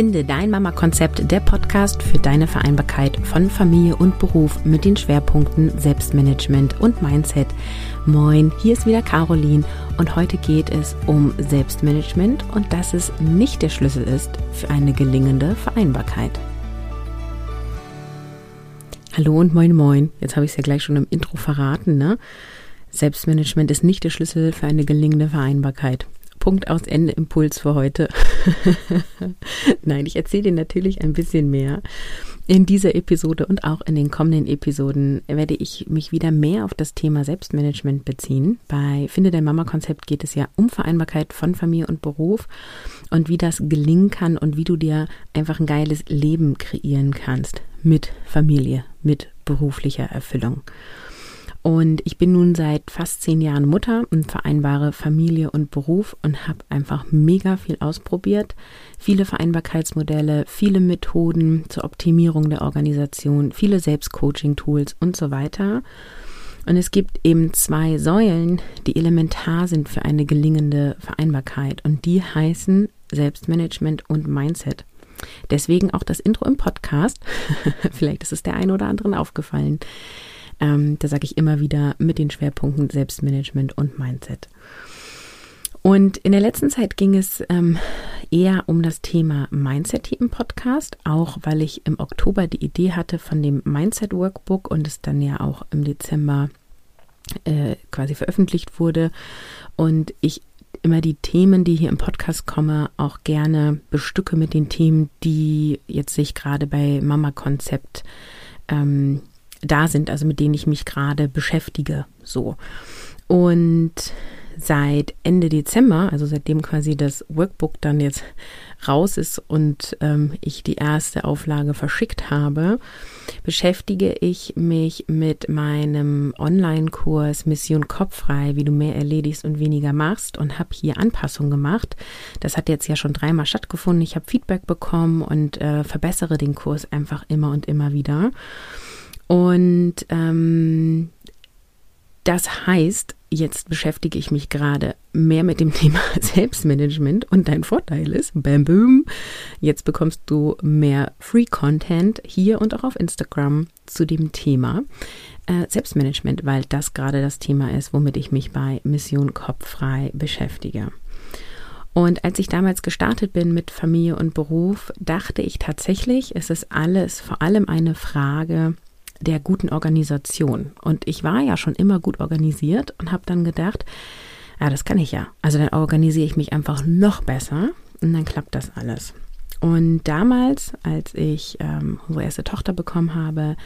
Finde dein Mama-Konzept, der Podcast für deine Vereinbarkeit von Familie und Beruf mit den Schwerpunkten Selbstmanagement und Mindset. Moin, hier ist wieder Caroline und heute geht es um Selbstmanagement und dass es nicht der Schlüssel ist für eine gelingende Vereinbarkeit. Hallo und moin moin. Jetzt habe ich es ja gleich schon im Intro verraten, ne? Selbstmanagement ist nicht der Schlüssel für eine gelingende Vereinbarkeit. Punkt aus Ende Impuls für heute. Nein, ich erzähle dir natürlich ein bisschen mehr. In dieser Episode und auch in den kommenden Episoden werde ich mich wieder mehr auf das Thema Selbstmanagement beziehen. Bei Finde dein Mama-Konzept geht es ja um Vereinbarkeit von Familie und Beruf und wie das gelingen kann und wie du dir einfach ein geiles Leben kreieren kannst mit Familie, mit beruflicher Erfüllung. Und ich bin nun seit fast zehn Jahren Mutter und vereinbare Familie und Beruf und habe einfach mega viel ausprobiert. Viele Vereinbarkeitsmodelle, viele Methoden zur Optimierung der Organisation, viele Selbstcoaching-Tools und so weiter. Und es gibt eben zwei Säulen, die elementar sind für eine gelingende Vereinbarkeit. Und die heißen Selbstmanagement und Mindset. Deswegen auch das Intro im Podcast. Vielleicht ist es der einen oder anderen aufgefallen. Ähm, da sage ich immer wieder mit den Schwerpunkten Selbstmanagement und Mindset. Und in der letzten Zeit ging es ähm, eher um das Thema Mindset hier im Podcast, auch weil ich im Oktober die Idee hatte von dem Mindset Workbook und es dann ja auch im Dezember äh, quasi veröffentlicht wurde. Und ich immer die Themen, die hier im Podcast komme, auch gerne bestücke mit den Themen, die jetzt sich gerade bei Mama Konzept ähm, da sind, also mit denen ich mich gerade beschäftige. So. Und seit Ende Dezember, also seitdem quasi das Workbook dann jetzt raus ist und ähm, ich die erste Auflage verschickt habe, beschäftige ich mich mit meinem Online-Kurs Mission Kopffrei, wie du mehr erledigst und weniger machst und habe hier Anpassungen gemacht. Das hat jetzt ja schon dreimal stattgefunden. Ich habe Feedback bekommen und äh, verbessere den Kurs einfach immer und immer wieder. Und ähm, das heißt, jetzt beschäftige ich mich gerade mehr mit dem Thema Selbstmanagement und dein Vorteil ist, bam, boom, jetzt bekommst du mehr Free Content hier und auch auf Instagram zu dem Thema äh, Selbstmanagement, weil das gerade das Thema ist, womit ich mich bei Mission Kopffrei beschäftige. Und als ich damals gestartet bin mit Familie und Beruf, dachte ich tatsächlich, es ist alles vor allem eine Frage der guten Organisation. Und ich war ja schon immer gut organisiert und habe dann gedacht, ja, das kann ich ja. Also dann organisiere ich mich einfach noch besser und dann klappt das alles. Und damals, als ich ähm, unsere erste Tochter bekommen habe,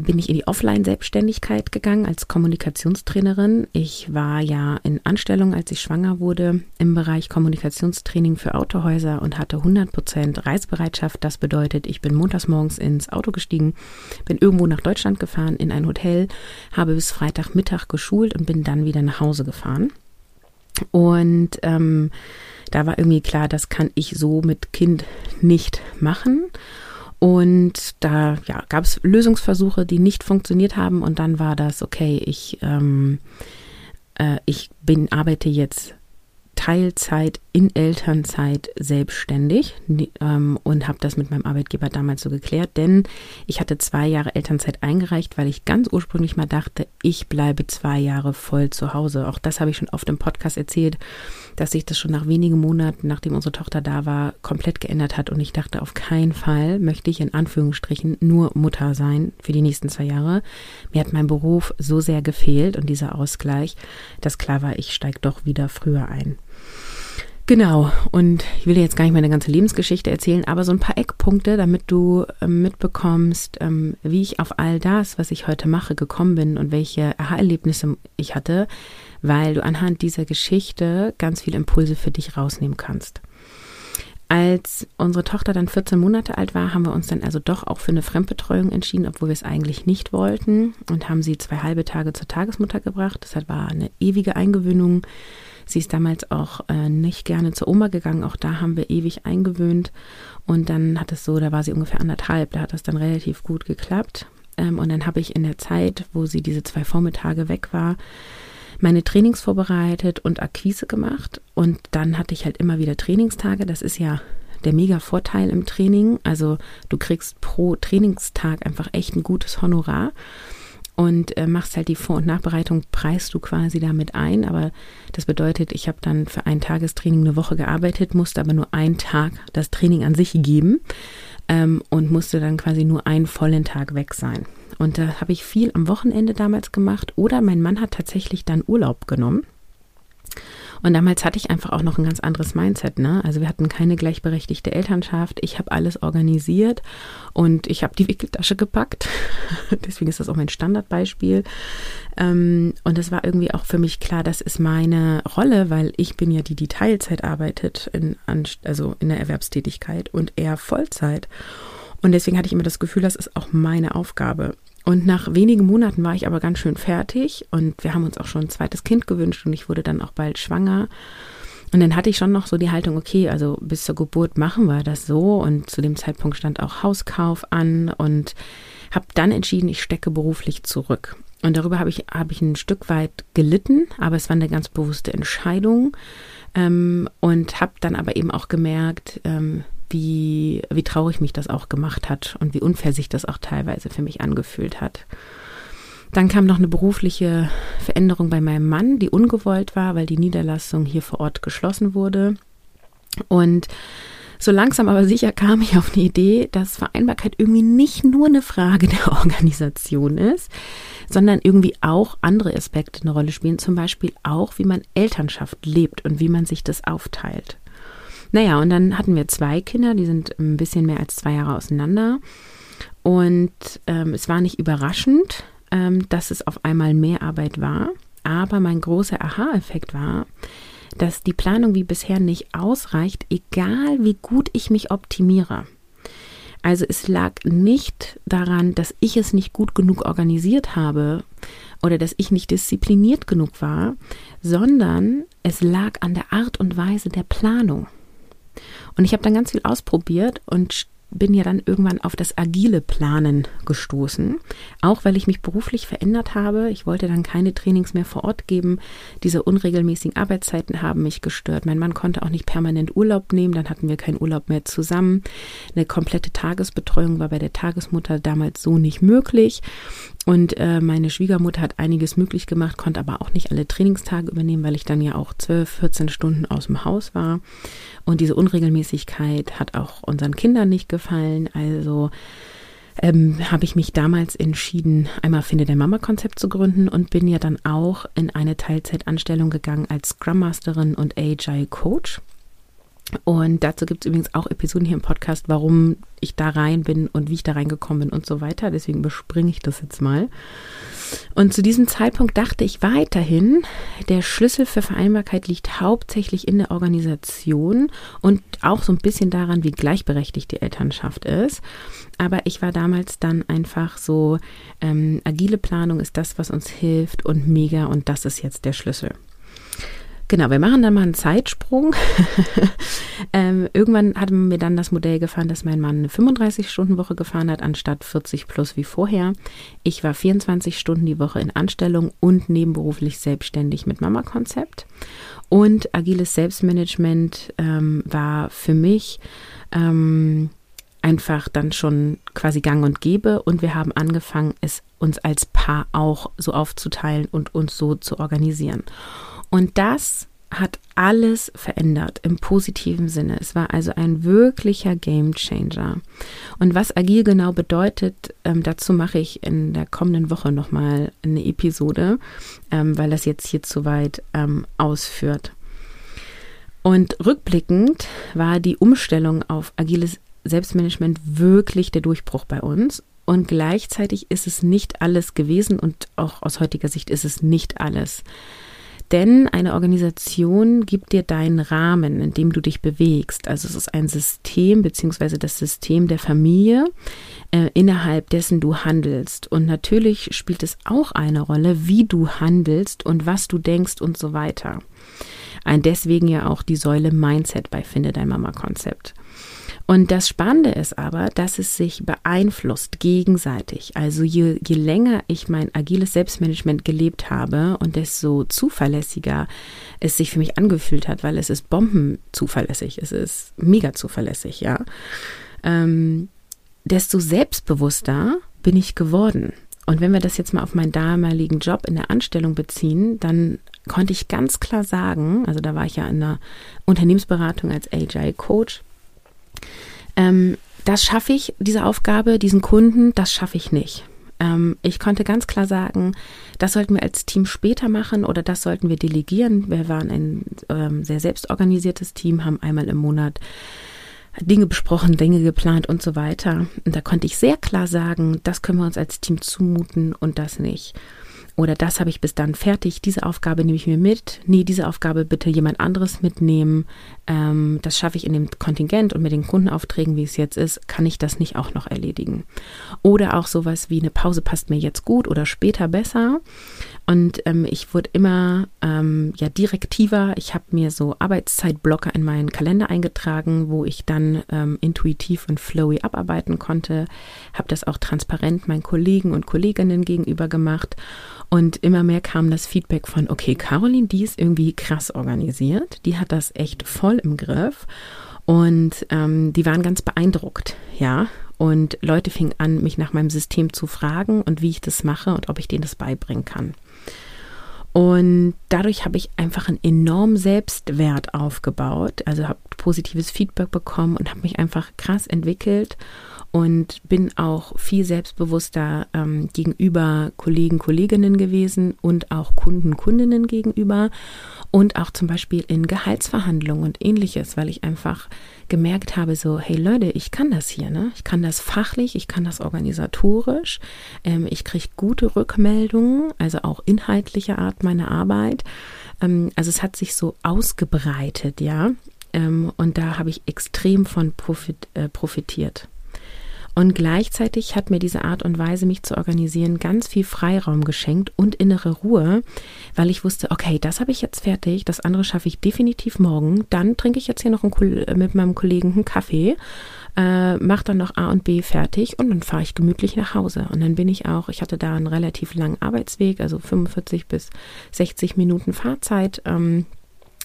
bin ich in die Offline-Selbstständigkeit gegangen als Kommunikationstrainerin. Ich war ja in Anstellung, als ich schwanger wurde, im Bereich Kommunikationstraining für Autohäuser und hatte 100% Reisbereitschaft. Das bedeutet, ich bin montags morgens ins Auto gestiegen, bin irgendwo nach Deutschland gefahren, in ein Hotel, habe bis Freitagmittag geschult und bin dann wieder nach Hause gefahren. Und ähm, da war irgendwie klar, das kann ich so mit Kind nicht machen. Und da ja, gab es Lösungsversuche, die nicht funktioniert haben. Und dann war das, okay, ich, ähm, äh, ich bin, arbeite jetzt Teilzeit in Elternzeit selbstständig ähm, und habe das mit meinem Arbeitgeber damals so geklärt, denn ich hatte zwei Jahre Elternzeit eingereicht, weil ich ganz ursprünglich mal dachte, ich bleibe zwei Jahre voll zu Hause. Auch das habe ich schon oft im Podcast erzählt, dass sich das schon nach wenigen Monaten, nachdem unsere Tochter da war, komplett geändert hat und ich dachte, auf keinen Fall möchte ich in Anführungsstrichen nur Mutter sein für die nächsten zwei Jahre. Mir hat mein Beruf so sehr gefehlt und dieser Ausgleich, dass klar war, ich steige doch wieder früher ein. Genau, und ich will dir jetzt gar nicht meine ganze Lebensgeschichte erzählen, aber so ein paar Eckpunkte, damit du ähm, mitbekommst, ähm, wie ich auf all das, was ich heute mache, gekommen bin und welche Aha-Erlebnisse ich hatte, weil du anhand dieser Geschichte ganz viele Impulse für dich rausnehmen kannst. Als unsere Tochter dann 14 Monate alt war, haben wir uns dann also doch auch für eine Fremdbetreuung entschieden, obwohl wir es eigentlich nicht wollten und haben sie zwei halbe Tage zur Tagesmutter gebracht. Das war eine ewige Eingewöhnung Sie ist damals auch äh, nicht gerne zur Oma gegangen. Auch da haben wir ewig eingewöhnt. Und dann hat es so, da war sie ungefähr anderthalb, da hat das dann relativ gut geklappt. Ähm, und dann habe ich in der Zeit, wo sie diese zwei Vormittage weg war, meine Trainings vorbereitet und Akquise gemacht. Und dann hatte ich halt immer wieder Trainingstage. Das ist ja der mega Vorteil im Training. Also du kriegst pro Trainingstag einfach echt ein gutes Honorar und äh, machst halt die Vor- und Nachbereitung, preist du quasi damit ein. Aber das bedeutet, ich habe dann für ein Tagestraining eine Woche gearbeitet, musste aber nur einen Tag das Training an sich geben ähm, und musste dann quasi nur einen vollen Tag weg sein. Und da habe ich viel am Wochenende damals gemacht oder mein Mann hat tatsächlich dann Urlaub genommen und damals hatte ich einfach auch noch ein ganz anderes Mindset. Ne? Also wir hatten keine gleichberechtigte Elternschaft. Ich habe alles organisiert und ich habe die Wickeltasche gepackt. Deswegen ist das auch mein Standardbeispiel. Ähm, und es war irgendwie auch für mich klar, das ist meine Rolle, weil ich bin ja die, die Teilzeit arbeitet, in, also in der Erwerbstätigkeit und er Vollzeit. Und deswegen hatte ich immer das Gefühl, das ist auch meine Aufgabe. Und nach wenigen Monaten war ich aber ganz schön fertig und wir haben uns auch schon ein zweites Kind gewünscht und ich wurde dann auch bald schwanger. Und dann hatte ich schon noch so die Haltung, okay, also bis zur Geburt machen wir das so. Und zu dem Zeitpunkt stand auch Hauskauf an und habe dann entschieden, ich stecke beruflich zurück. Und darüber habe ich, hab ich ein Stück weit gelitten, aber es war eine ganz bewusste Entscheidung. Ähm, und habe dann aber eben auch gemerkt, ähm, wie, wie traurig mich das auch gemacht hat und wie unfair sich das auch teilweise für mich angefühlt hat. Dann kam noch eine berufliche Veränderung bei meinem Mann, die ungewollt war, weil die Niederlassung hier vor Ort geschlossen wurde. Und so langsam aber sicher kam ich auf die Idee, dass Vereinbarkeit irgendwie nicht nur eine Frage der Organisation ist, sondern irgendwie auch andere Aspekte eine Rolle spielen, zum Beispiel auch, wie man Elternschaft lebt und wie man sich das aufteilt. Naja, und dann hatten wir zwei Kinder, die sind ein bisschen mehr als zwei Jahre auseinander. Und ähm, es war nicht überraschend, ähm, dass es auf einmal mehr Arbeit war. Aber mein großer Aha-Effekt war, dass die Planung wie bisher nicht ausreicht, egal wie gut ich mich optimiere. Also es lag nicht daran, dass ich es nicht gut genug organisiert habe oder dass ich nicht diszipliniert genug war, sondern es lag an der Art und Weise der Planung. Und ich habe dann ganz viel ausprobiert und bin ja dann irgendwann auf das agile Planen gestoßen, auch weil ich mich beruflich verändert habe. Ich wollte dann keine Trainings mehr vor Ort geben. Diese unregelmäßigen Arbeitszeiten haben mich gestört. Mein Mann konnte auch nicht permanent Urlaub nehmen, dann hatten wir keinen Urlaub mehr zusammen. Eine komplette Tagesbetreuung war bei der Tagesmutter damals so nicht möglich. Und äh, meine Schwiegermutter hat einiges möglich gemacht, konnte aber auch nicht alle Trainingstage übernehmen, weil ich dann ja auch 12, 14 Stunden aus dem Haus war. Und diese Unregelmäßigkeit hat auch unseren Kindern nicht gefallen. Also ähm, habe ich mich damals entschieden, einmal Finde der Mama-Konzept zu gründen und bin ja dann auch in eine Teilzeitanstellung gegangen als Scrum Masterin und Agile Coach. Und dazu gibt es übrigens auch Episoden hier im Podcast, warum ich da rein bin und wie ich da reingekommen bin und so weiter. Deswegen bespringe ich das jetzt mal. Und zu diesem Zeitpunkt dachte ich weiterhin, der Schlüssel für Vereinbarkeit liegt hauptsächlich in der Organisation und auch so ein bisschen daran, wie gleichberechtigt die Elternschaft ist. Aber ich war damals dann einfach so, ähm, agile Planung ist das, was uns hilft und mega und das ist jetzt der Schlüssel. Genau, wir machen dann mal einen Zeitsprung. ähm, irgendwann hat mir dann das Modell gefahren, dass mein Mann eine 35-Stunden-Woche gefahren hat, anstatt 40 plus wie vorher. Ich war 24 Stunden die Woche in Anstellung und nebenberuflich selbstständig mit Mama-Konzept. Und agiles Selbstmanagement ähm, war für mich ähm, einfach dann schon quasi gang und gäbe. Und wir haben angefangen, es uns als Paar auch so aufzuteilen und uns so zu organisieren. Und das hat alles verändert im positiven Sinne. Es war also ein wirklicher Game Changer. Und was agil genau bedeutet, ähm, dazu mache ich in der kommenden Woche nochmal eine Episode, ähm, weil das jetzt hier zu weit ähm, ausführt. Und rückblickend war die Umstellung auf agiles Selbstmanagement wirklich der Durchbruch bei uns. Und gleichzeitig ist es nicht alles gewesen und auch aus heutiger Sicht ist es nicht alles. Denn eine Organisation gibt dir deinen Rahmen, in dem du dich bewegst. Also es ist ein System beziehungsweise das System der Familie, äh, innerhalb dessen du handelst. Und natürlich spielt es auch eine Rolle, wie du handelst und was du denkst und so weiter. Ein deswegen ja auch die Säule Mindset bei Finde dein Mama Konzept. Und das Spannende ist aber, dass es sich beeinflusst gegenseitig. Also je, je länger ich mein agiles Selbstmanagement gelebt habe und desto zuverlässiger es sich für mich angefühlt hat, weil es ist bombenzuverlässig, es ist mega zuverlässig, ja, ähm, desto selbstbewusster bin ich geworden. Und wenn wir das jetzt mal auf meinen damaligen Job in der Anstellung beziehen, dann konnte ich ganz klar sagen, also da war ich ja in der Unternehmensberatung als Agile Coach, ähm, das schaffe ich, diese Aufgabe, diesen Kunden, das schaffe ich nicht. Ähm, ich konnte ganz klar sagen, das sollten wir als Team später machen oder das sollten wir delegieren. Wir waren ein ähm, sehr selbstorganisiertes Team, haben einmal im Monat Dinge besprochen, Dinge geplant und so weiter. Und da konnte ich sehr klar sagen, das können wir uns als Team zumuten und das nicht oder das habe ich bis dann fertig, diese Aufgabe nehme ich mir mit, nee, diese Aufgabe bitte jemand anderes mitnehmen, ähm, das schaffe ich in dem Kontingent und mit den Kundenaufträgen, wie es jetzt ist, kann ich das nicht auch noch erledigen. Oder auch sowas wie eine Pause passt mir jetzt gut oder später besser. Und ähm, ich wurde immer ähm, ja direktiver. Ich habe mir so Arbeitszeitblocker in meinen Kalender eingetragen, wo ich dann ähm, intuitiv und flowy abarbeiten konnte. Habe das auch transparent meinen Kollegen und Kolleginnen gegenüber gemacht. Und immer mehr kam das Feedback von, okay, Caroline, die ist irgendwie krass organisiert. Die hat das echt voll im Griff. Und ähm, die waren ganz beeindruckt, ja. Und Leute fingen an, mich nach meinem System zu fragen und wie ich das mache und ob ich denen das beibringen kann. Und dadurch habe ich einfach einen enormen Selbstwert aufgebaut, also habe positives Feedback bekommen und habe mich einfach krass entwickelt und bin auch viel selbstbewusster ähm, gegenüber Kollegen, Kolleginnen gewesen und auch Kunden, Kundinnen gegenüber und auch zum Beispiel in Gehaltsverhandlungen und ähnliches, weil ich einfach gemerkt habe, so, hey Leute, ich kann das hier, ne? Ich kann das fachlich, ich kann das organisatorisch, ähm, ich kriege gute Rückmeldungen, also auch inhaltliche Art meiner Arbeit. Ähm, also es hat sich so ausgebreitet, ja. Ähm, und da habe ich extrem von profit, äh, profitiert. Und gleichzeitig hat mir diese Art und Weise, mich zu organisieren, ganz viel Freiraum geschenkt und innere Ruhe, weil ich wusste, okay, das habe ich jetzt fertig, das andere schaffe ich definitiv morgen. Dann trinke ich jetzt hier noch einen, mit meinem Kollegen einen Kaffee, äh, mache dann noch A und B fertig und dann fahre ich gemütlich nach Hause. Und dann bin ich auch, ich hatte da einen relativ langen Arbeitsweg, also 45 bis 60 Minuten Fahrzeit. Ähm,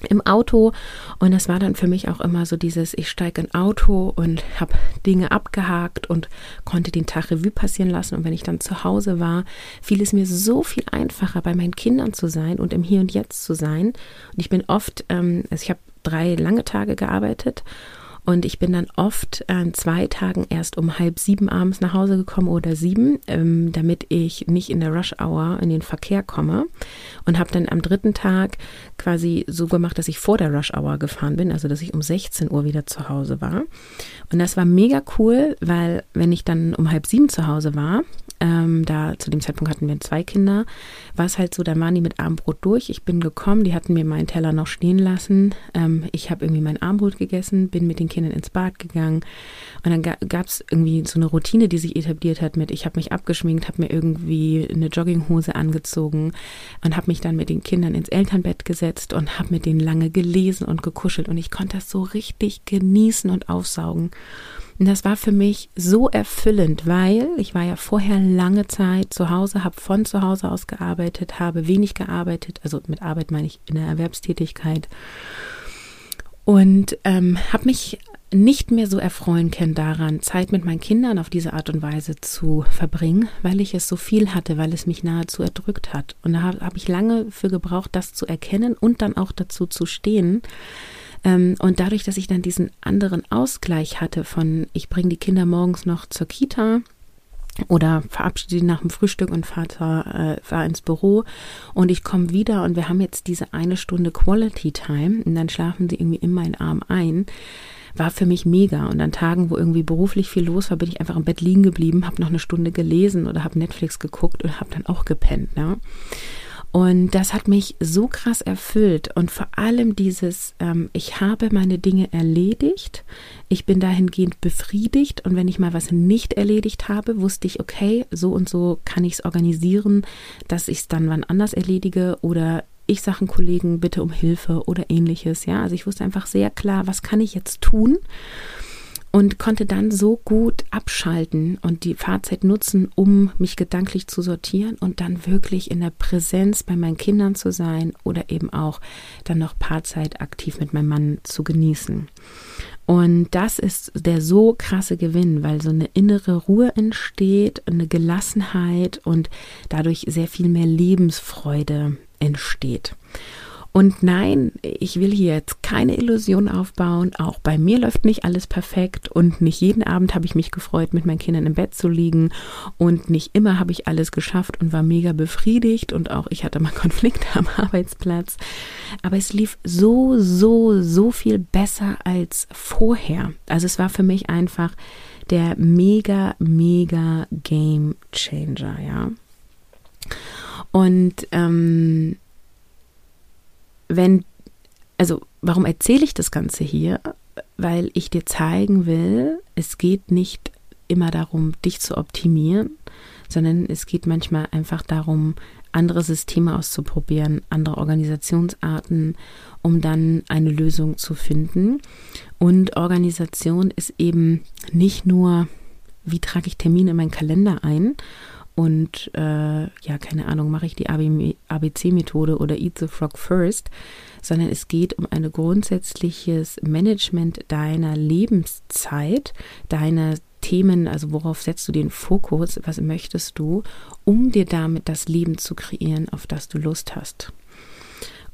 im Auto. Und das war dann für mich auch immer so dieses, ich steige in Auto und habe Dinge abgehakt und konnte den Tag Revue passieren lassen. Und wenn ich dann zu Hause war, fiel es mir so viel einfacher, bei meinen Kindern zu sein und im Hier und Jetzt zu sein. Und ich bin oft, ähm, also ich habe drei lange Tage gearbeitet und ich bin dann oft an zwei Tagen erst um halb sieben abends nach Hause gekommen oder sieben, ähm, damit ich nicht in der Rush Hour in den Verkehr komme. Und habe dann am dritten Tag quasi so gemacht, dass ich vor der Rush Hour gefahren bin, also dass ich um 16 Uhr wieder zu Hause war. Und das war mega cool, weil wenn ich dann um halb sieben zu Hause war, ähm, da zu dem Zeitpunkt hatten wir zwei Kinder, war es halt so, da waren die mit Abendbrot durch. Ich bin gekommen, die hatten mir meinen Teller noch stehen lassen. Ähm, ich habe irgendwie mein Abendbrot gegessen, bin mit den Kindern ins Bad gegangen. Und dann gab es irgendwie so eine Routine, die sich etabliert hat mit, ich habe mich abgeschminkt, habe mir irgendwie eine Jogginghose angezogen und habe mich dann mit den Kindern ins Elternbett gesetzt und habe mit denen lange gelesen und gekuschelt. Und ich konnte das so richtig genießen und aufsaugen. Und das war für mich so erfüllend, weil ich war ja vorher lange Zeit zu Hause, habe von zu Hause aus gearbeitet, habe wenig gearbeitet, also mit Arbeit meine ich in der Erwerbstätigkeit und ähm, habe mich nicht mehr so erfreuen können daran, Zeit mit meinen Kindern auf diese Art und Weise zu verbringen, weil ich es so viel hatte, weil es mich nahezu erdrückt hat. Und da habe hab ich lange für gebraucht, das zu erkennen und dann auch dazu zu stehen, und dadurch, dass ich dann diesen anderen Ausgleich hatte von, ich bringe die Kinder morgens noch zur Kita, oder verabschiede die nach dem Frühstück und fahre äh, fahr ins Büro und ich komme wieder und wir haben jetzt diese eine Stunde Quality Time und dann schlafen sie irgendwie in meinen Arm ein, war für mich mega. Und an Tagen, wo irgendwie beruflich viel los war, bin ich einfach im Bett liegen geblieben, habe noch eine Stunde gelesen oder habe Netflix geguckt und habe dann auch gepennt. Ja? Und das hat mich so krass erfüllt. Und vor allem dieses, ähm, ich habe meine Dinge erledigt, ich bin dahingehend befriedigt. Und wenn ich mal was nicht erledigt habe, wusste ich, okay, so und so kann ich es organisieren, dass ich es dann wann anders erledige. Oder ich sage Kollegen bitte um Hilfe oder ähnliches. Ja, also ich wusste einfach sehr klar, was kann ich jetzt tun und konnte dann so gut abschalten und die Fahrzeit nutzen, um mich gedanklich zu sortieren und dann wirklich in der Präsenz bei meinen Kindern zu sein oder eben auch dann noch Paarzeit aktiv mit meinem Mann zu genießen. Und das ist der so krasse Gewinn, weil so eine innere Ruhe entsteht, eine Gelassenheit und dadurch sehr viel mehr Lebensfreude entsteht. Und nein, ich will hier jetzt keine Illusion aufbauen. Auch bei mir läuft nicht alles perfekt und nicht jeden Abend habe ich mich gefreut, mit meinen Kindern im Bett zu liegen und nicht immer habe ich alles geschafft und war mega befriedigt und auch ich hatte mal Konflikte am Arbeitsplatz. Aber es lief so, so, so viel besser als vorher. Also es war für mich einfach der mega, mega Game Changer, ja. Und ähm, wenn, also warum erzähle ich das Ganze hier? Weil ich dir zeigen will, es geht nicht immer darum, dich zu optimieren, sondern es geht manchmal einfach darum, andere Systeme auszuprobieren, andere Organisationsarten, um dann eine Lösung zu finden. Und Organisation ist eben nicht nur, wie trage ich Termine in meinen Kalender ein und äh, ja, keine Ahnung, mache ich die ABC-Methode oder Eat the Frog First, sondern es geht um ein grundsätzliches Management deiner Lebenszeit, deiner Themen, also worauf setzt du den Fokus, was möchtest du, um dir damit das Leben zu kreieren, auf das du Lust hast.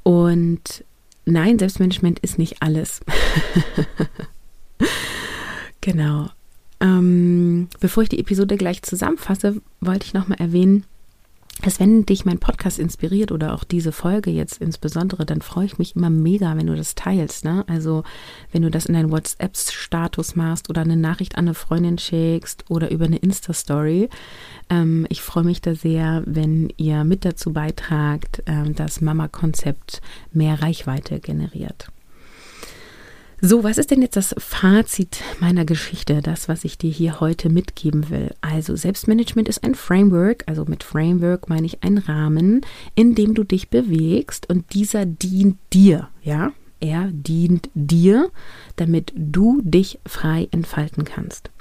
Und nein, Selbstmanagement ist nicht alles. genau. Ähm, bevor ich die Episode gleich zusammenfasse, wollte ich nochmal erwähnen, dass wenn dich mein Podcast inspiriert oder auch diese Folge jetzt insbesondere, dann freue ich mich immer mega, wenn du das teilst. Ne? Also wenn du das in deinen WhatsApp-Status machst oder eine Nachricht an eine Freundin schickst oder über eine Insta-Story. Ähm, ich freue mich da sehr, wenn ihr mit dazu beitragt, ähm, dass Mama-Konzept mehr Reichweite generiert. So, was ist denn jetzt das Fazit meiner Geschichte, das, was ich dir hier heute mitgeben will? Also, Selbstmanagement ist ein Framework, also mit Framework meine ich einen Rahmen, in dem du dich bewegst und dieser dient dir, ja? Er dient dir, damit du dich frei entfalten kannst.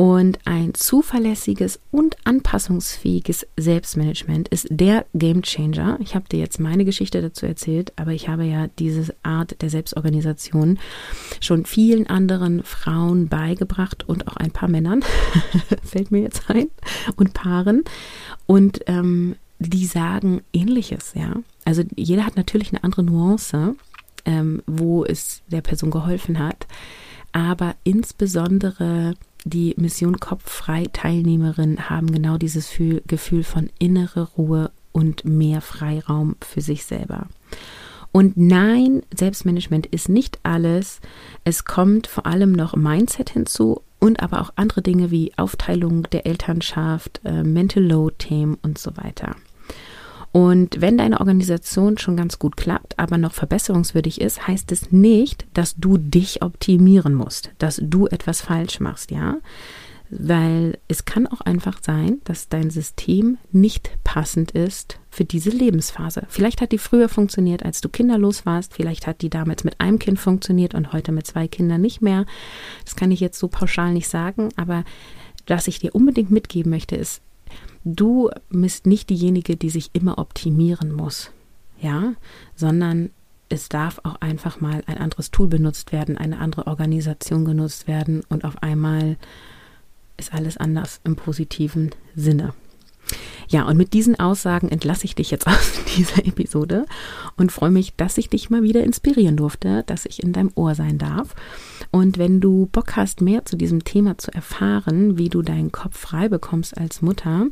Und ein zuverlässiges und anpassungsfähiges Selbstmanagement ist der Game Changer. Ich habe dir jetzt meine Geschichte dazu erzählt, aber ich habe ja diese Art der Selbstorganisation schon vielen anderen Frauen beigebracht und auch ein paar Männern, fällt mir jetzt ein, und Paaren. Und ähm, die sagen ähnliches, ja. Also jeder hat natürlich eine andere Nuance, ähm, wo es der Person geholfen hat. Aber insbesondere die Mission Kopffrei Teilnehmerinnen haben genau dieses Gefühl von innere Ruhe und mehr Freiraum für sich selber. Und nein, Selbstmanagement ist nicht alles. Es kommt vor allem noch Mindset hinzu und aber auch andere Dinge wie Aufteilung der Elternschaft, äh, Mental Load-Themen und so weiter. Und wenn deine Organisation schon ganz gut klappt, aber noch verbesserungswürdig ist, heißt es nicht, dass du dich optimieren musst, dass du etwas falsch machst, ja? Weil es kann auch einfach sein, dass dein System nicht passend ist für diese Lebensphase. Vielleicht hat die früher funktioniert, als du kinderlos warst. Vielleicht hat die damals mit einem Kind funktioniert und heute mit zwei Kindern nicht mehr. Das kann ich jetzt so pauschal nicht sagen, aber was ich dir unbedingt mitgeben möchte, ist, du bist nicht diejenige, die sich immer optimieren muss, ja, sondern es darf auch einfach mal ein anderes Tool benutzt werden, eine andere Organisation genutzt werden und auf einmal ist alles anders im positiven Sinne. Ja, und mit diesen Aussagen entlasse ich dich jetzt aus dieser Episode und freue mich, dass ich dich mal wieder inspirieren durfte, dass ich in deinem Ohr sein darf. Und wenn du Bock hast, mehr zu diesem Thema zu erfahren, wie du deinen Kopf frei bekommst als Mutter,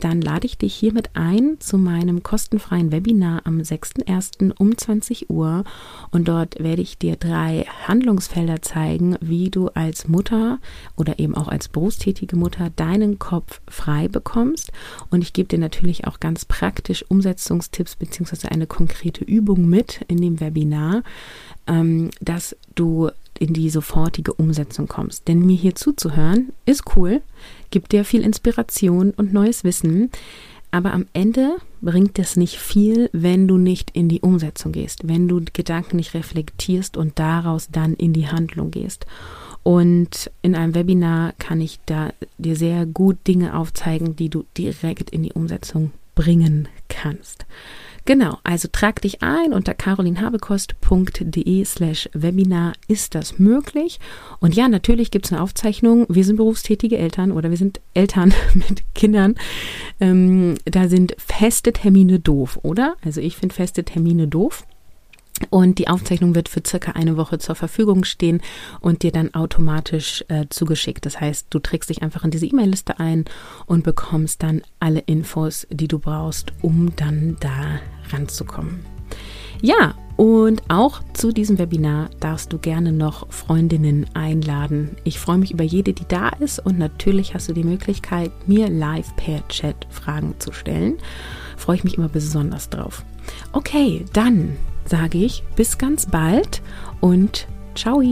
dann lade ich dich hiermit ein zu meinem kostenfreien Webinar am 6.1. um 20 Uhr. Und dort werde ich dir drei Handlungsfelder zeigen, wie du als Mutter oder eben auch als berufstätige Mutter deinen Kopf frei bekommst. Und ich gebe dir natürlich auch ganz praktisch Umsetzungstipps beziehungsweise eine konkrete Übung mit in dem Webinar, ähm, dass du in die sofortige Umsetzung kommst. Denn mir hier zuzuhören ist cool, gibt dir viel Inspiration und neues Wissen. Aber am Ende bringt es nicht viel, wenn du nicht in die Umsetzung gehst, wenn du Gedanken nicht reflektierst und daraus dann in die Handlung gehst. Und in einem Webinar kann ich da dir sehr gut Dinge aufzeigen, die du direkt in die Umsetzung bringen kannst. Genau, also trag dich ein unter carolinhabekost.de slash Webinar ist das möglich. Und ja, natürlich gibt es eine Aufzeichnung. Wir sind berufstätige Eltern oder wir sind Eltern mit Kindern. Ähm, da sind feste Termine doof, oder? Also ich finde feste Termine doof. Und die Aufzeichnung wird für circa eine Woche zur Verfügung stehen und dir dann automatisch äh, zugeschickt. Das heißt, du trägst dich einfach in diese E-Mail-Liste ein und bekommst dann alle Infos, die du brauchst, um dann da ranzukommen. Ja, und auch zu diesem Webinar darfst du gerne noch Freundinnen einladen. Ich freue mich über jede, die da ist und natürlich hast du die Möglichkeit, mir live per Chat Fragen zu stellen. Freue ich mich immer besonders drauf. Okay, dann sage ich bis ganz bald und ciao.